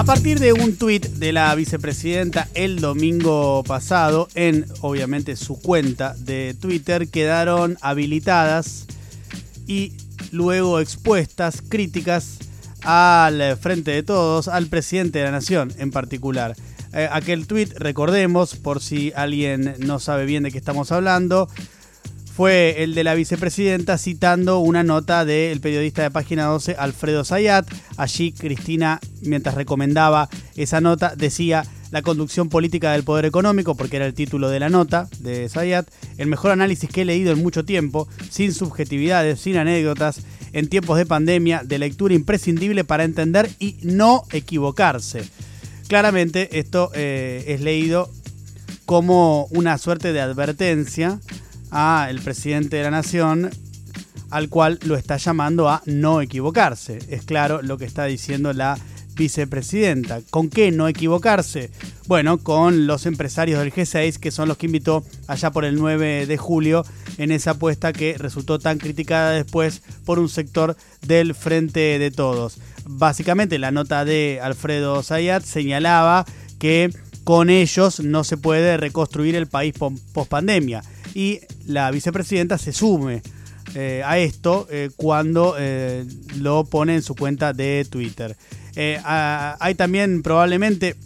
A partir de un tuit de la vicepresidenta el domingo pasado, en obviamente su cuenta de Twitter, quedaron habilitadas y luego expuestas críticas al frente de todos, al presidente de la nación en particular. Eh, aquel tuit, recordemos, por si alguien no sabe bien de qué estamos hablando, fue el de la vicepresidenta citando una nota del periodista de página 12 Alfredo Zayat. Allí Cristina, mientras recomendaba esa nota, decía la conducción política del poder económico, porque era el título de la nota de Zayat, el mejor análisis que he leído en mucho tiempo, sin subjetividades, sin anécdotas, en tiempos de pandemia, de lectura imprescindible para entender y no equivocarse. Claramente esto eh, es leído como una suerte de advertencia a el presidente de la nación, al cual lo está llamando a no equivocarse. Es claro lo que está diciendo la vicepresidenta. ¿Con qué no equivocarse? Bueno, con los empresarios del G6, que son los que invitó allá por el 9 de julio en esa apuesta que resultó tan criticada después por un sector del Frente de Todos. Básicamente la nota de Alfredo Zayat señalaba que con ellos no se puede reconstruir el país post pandemia y la vicepresidenta se sume eh, a esto eh, cuando eh, lo pone en su cuenta de Twitter. hay también probablemente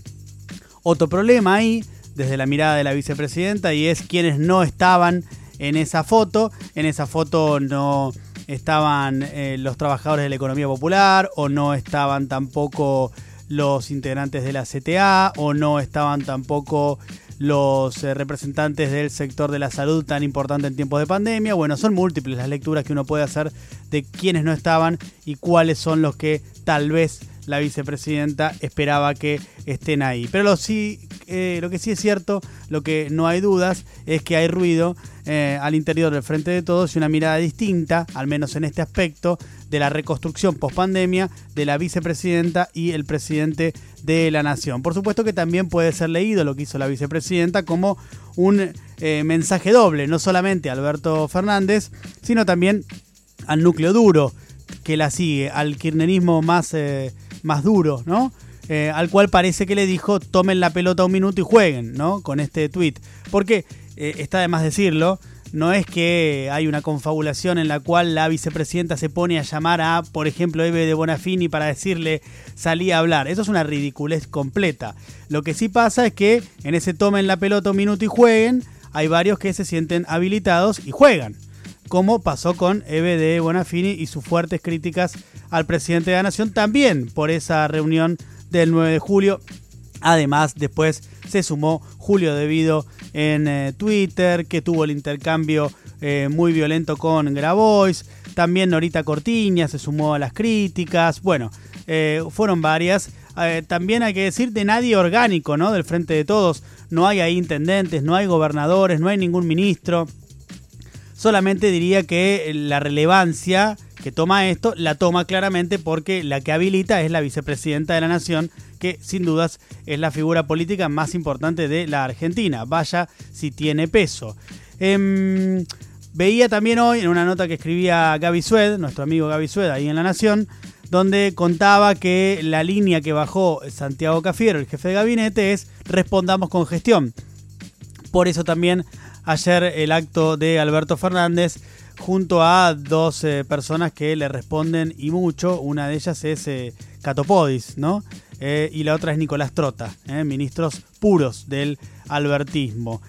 otro problema ahí desde la mirada de la vicepresidenta y es quienes no estaban en esa foto. En esa foto no estaban los trabajadores de la economía popular o no estaban tampoco los integrantes de la CTA o no estaban tampoco los eh, representantes del sector de la salud tan importante en tiempos de pandemia. Bueno, son múltiples las lecturas que uno puede hacer de quienes no estaban y cuáles son los que tal vez la vicepresidenta esperaba que estén ahí. Pero lo, sí, eh, lo que sí es cierto, lo que no hay dudas, es que hay ruido eh, al interior del Frente de Todos y una mirada distinta, al menos en este aspecto, de la reconstrucción post-pandemia de la vicepresidenta y el presidente de la Nación. Por supuesto que también puede ser leído lo que hizo la vicepresidenta como un eh, mensaje doble, no solamente a Alberto Fernández, sino también al núcleo duro que la sigue, al kirchnerismo más más duro, ¿no? Eh, al cual parece que le dijo tomen la pelota un minuto y jueguen, ¿no? Con este tweet. Porque, eh, está de más decirlo, no es que hay una confabulación en la cual la vicepresidenta se pone a llamar a, por ejemplo, Eve de Bonafini para decirle salí a hablar. Eso es una ridiculez completa. Lo que sí pasa es que en ese tomen la pelota un minuto y jueguen, hay varios que se sienten habilitados y juegan como pasó con Eve de Bonafini y sus fuertes críticas al presidente de la Nación, también por esa reunión del 9 de julio. Además, después se sumó Julio Devido en eh, Twitter, que tuvo el intercambio eh, muy violento con Grabois. También Norita Cortiña se sumó a las críticas. Bueno, eh, fueron varias. también hay que decir de nadie orgánico, ¿no? Del frente de todos. No hay ahí intendentes, no hay gobernadores, no hay ningún ministro. Solamente diría que la relevancia que toma esto la toma claramente porque la que habilita es la vicepresidenta de la Nación, que sin dudas es la figura política más importante de la Argentina. Vaya si tiene peso. Em, veía también hoy en una nota que escribía Gaby Sued, nuestro amigo Gaby Sued, ahí en La Nación, donde contaba que la línea que bajó Santiago Cafiero, el jefe de gabinete, es respondamos con gestión. Por eso también ayer el acto de Alberto Fernández junto a dos eh, personas que le responden y mucho. Una de ellas es eh, Catopodis, ¿no? Eh, y la otra es Nicolás Trota, ministros puros del albertismo.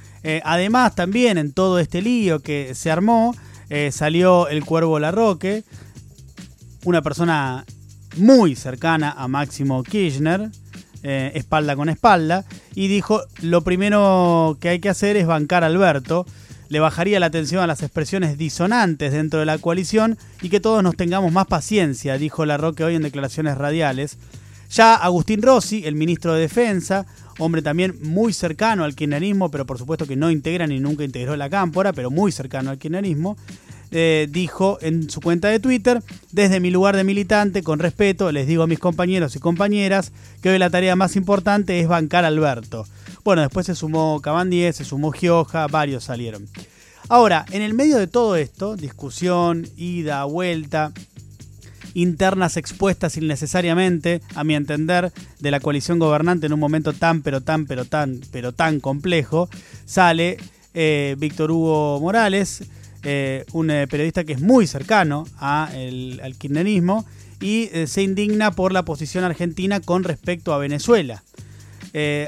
además, también en todo este lío que se armó, salió el Cuervo Larroque, una persona muy cercana a Máximo Kirchner, eh, espalda con espalda, y dijo, lo primero que hay que hacer es bancar a Alberto, le bajaría la atención a las expresiones disonantes dentro de la coalición y que todos nos tengamos más paciencia, dijo Larroque hoy en declaraciones radiales. Ya Agustín Rossi, el ministro de Defensa, hombre también muy cercano al kirchnerismo, pero por supuesto que no integra ni nunca integró la cámpora, pero muy cercano al kirchnerismo, eh, dijo en su cuenta de Twitter, desde mi lugar de militante, con respeto, les digo a mis compañeros y compañeras que hoy la tarea más importante es bancar a Alberto. Bueno, después se sumó Cabandier, se sumó Gioja, varios salieron. Ahora, en el medio de todo esto, discusión, ida, vuelta, internas expuestas innecesariamente, a mi entender, de la coalición gobernante en un momento tan, pero tan, pero tan, pero tan complejo, sale eh, Víctor Hugo Morales, eh, un eh, periodista que es muy cercano al kirchnerismo y se indigna por la posición argentina con respecto a Venezuela.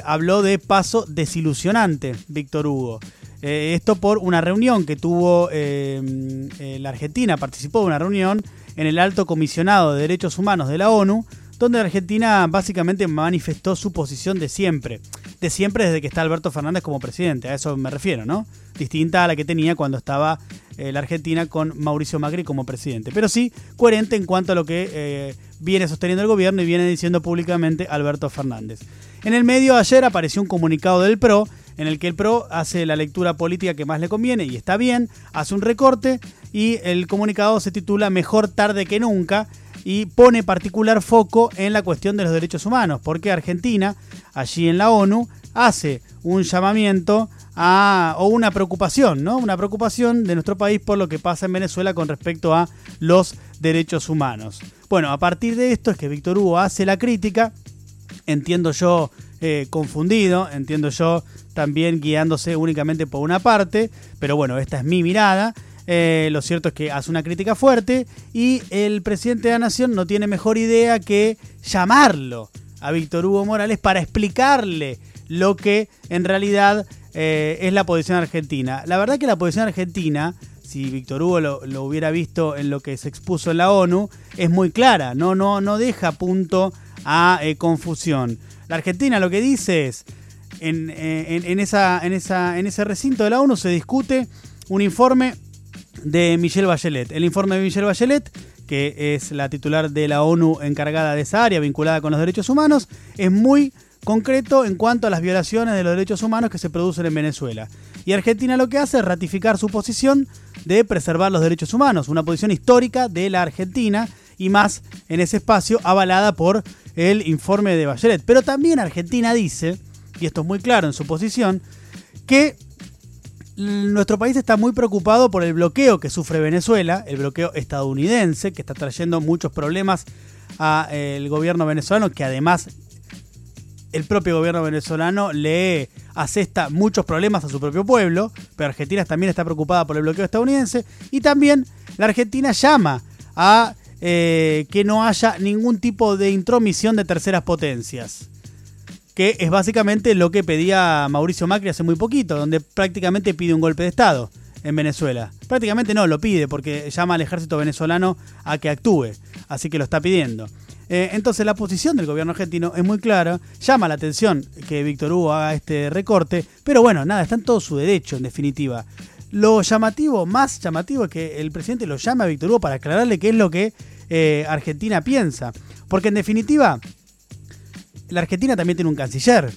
habló de paso desilusionante, Víctor Hugo. esto por una reunión que tuvo la Argentina, participó de una reunión en el Alto Comisionado de Derechos Humanos de la ONU, donde Argentina básicamente manifestó su posición de siempre. De siempre desde que está Alberto Fernández como presidente, a eso me refiero, ¿no? Distinta a la que tenía cuando estaba eh, la Argentina con Mauricio Macri como presidente. Pero sí coherente en cuanto a lo que eh, viene sosteniendo el gobierno y viene diciendo públicamente Alberto Fernández. En el medio ayer apareció un comunicado del PRO en el que el PRO hace la lectura política que más le conviene y está bien, hace un recorte y el comunicado se titula Mejor tarde que nunca y pone particular foco en la cuestión de los derechos humanos, porque Argentina, allí en la ONU, hace un llamamiento a, o una preocupación, ¿no? Una preocupación de nuestro país por lo que pasa en Venezuela con respecto a los derechos humanos. Bueno, a partir de esto es que Víctor Hugo hace la crítica, entiendo yo eh, confundido, entiendo yo también guiándose únicamente por una parte, pero bueno, esta es mi mirada. Eh, lo cierto es que hace una crítica fuerte y el presidente de la Nación no tiene mejor idea que llamarlo a Víctor Hugo Morales para explicarle lo que en realidad eh, es la posición argentina. La verdad que la posición argentina, si Víctor Hugo lo, hubiera visto en lo que se expuso en la ONU, es muy clara, no, no, no deja punto a confusión. La Argentina lo que dice es, eh, en, esa, en, esa, en ese recinto de la ONU se discute un informe de Michelle Bachelet. El informe de Michelle Bachelet, que es la titular de la ONU encargada de esa área vinculada con los derechos humanos, es muy concreto en cuanto a las violaciones de los derechos humanos que se producen en Venezuela. Y Argentina lo que hace es ratificar su posición de preservar los derechos humanos, una posición histórica de la Argentina y más en ese espacio avalada por el informe de Bachelet. Pero también Argentina dice y esto es muy claro en su posición, que nuestro país está muy preocupado por el bloqueo que sufre Venezuela, el bloqueo estadounidense, que está trayendo muchos problemas al eh, gobierno venezolano, que además el propio gobierno venezolano le asesta muchos problemas a su propio pueblo, pero Argentina también está preocupada por el bloqueo estadounidense y también la Argentina llama a eh, que no haya ningún tipo de intromisión de terceras potencias que es básicamente lo que pedía Mauricio Macri hace muy poquito, donde prácticamente pide un golpe de Estado en Venezuela. Prácticamente no, lo pide porque llama al ejército venezolano a que actúe, así que lo está pidiendo. Eh, entonces la posición del gobierno argentino es muy clara, llama la atención que Víctor Hugo haga este recorte, pero bueno, nada, está en todo su derecho en definitiva. Lo llamativo, más llamativo es que el presidente lo llama a Víctor Hugo para aclararle qué es lo que eh, Argentina piensa. Porque en definitiva, la Argentina también tiene un canciller,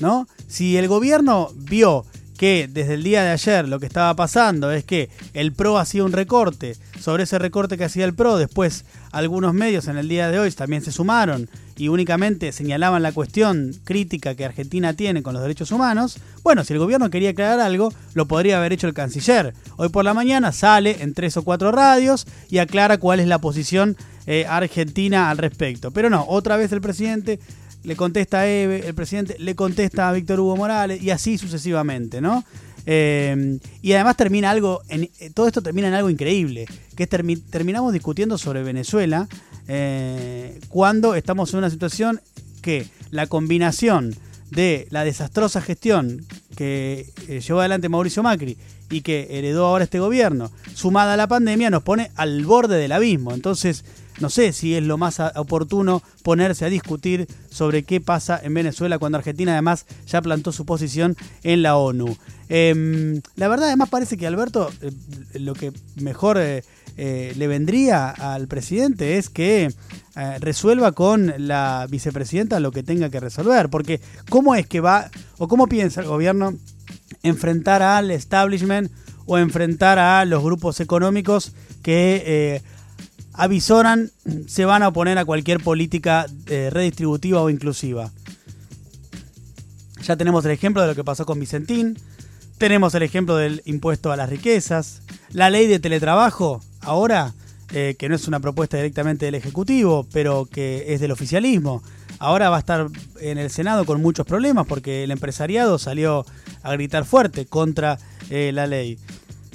¿no? Si el gobierno vio que desde el día de ayer lo que estaba pasando es que el PRO hacía un recorte, sobre ese recorte que hacía el PRO, después algunos medios en el día de hoy también se sumaron y únicamente señalaban la cuestión crítica que Argentina tiene con los derechos humanos, bueno, si el gobierno quería aclarar algo, lo podría haber hecho el canciller. Hoy por la mañana sale en tres o cuatro radios y aclara cuál es la posición eh, Argentina al respecto. Pero no, otra vez el presidente le contesta a Eve, el presidente le contesta a Víctor Hugo Morales y así sucesivamente, ¿no? Eh, y además termina algo, eh, todo esto termina en algo increíble, que es terminamos discutiendo sobre Venezuela cuando estamos en una situación que la combinación de la desastrosa gestión que llevó adelante Mauricio Macri y que heredó ahora este gobierno, sumada a la pandemia, nos pone al borde del abismo. Entonces, no sé si es lo más oportuno ponerse a discutir sobre qué pasa en Venezuela cuando Argentina además ya plantó su posición en la ONU. Em, la verdad además parece que Alberto eh, lo que mejor eh, eh, le vendría al presidente es que resuelva con la vicepresidenta lo que tenga que resolver, porque ¿cómo es que va o cómo piensa el gobierno enfrentar al establishment o enfrentar a los grupos económicos que avisoran se van a oponer a cualquier política eh, redistributiva o inclusiva. Ya tenemos el ejemplo de lo que pasó con Vicentín, tenemos el ejemplo del impuesto a las riquezas, la ley de teletrabajo, ahora eh, que no es una propuesta directamente del Ejecutivo, pero que es del oficialismo. Ahora va a estar en el Senado con muchos problemas porque el empresariado salió a gritar fuerte contra eh, la ley.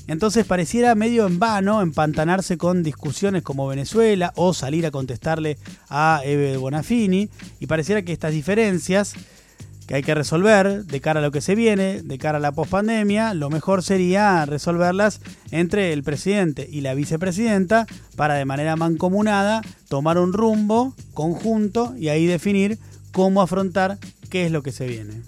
Entonces pareciera medio en vano empantanarse con discusiones como Venezuela o salir a contestarle a Eve Bonafini y pareciera que estas diferencias que hay que resolver de cara a lo que se viene, de cara a la pospandemia, lo mejor sería resolverlas entre el presidente y la vicepresidenta para de manera mancomunada tomar un rumbo conjunto y ahí definir cómo afrontar qué es lo que se viene.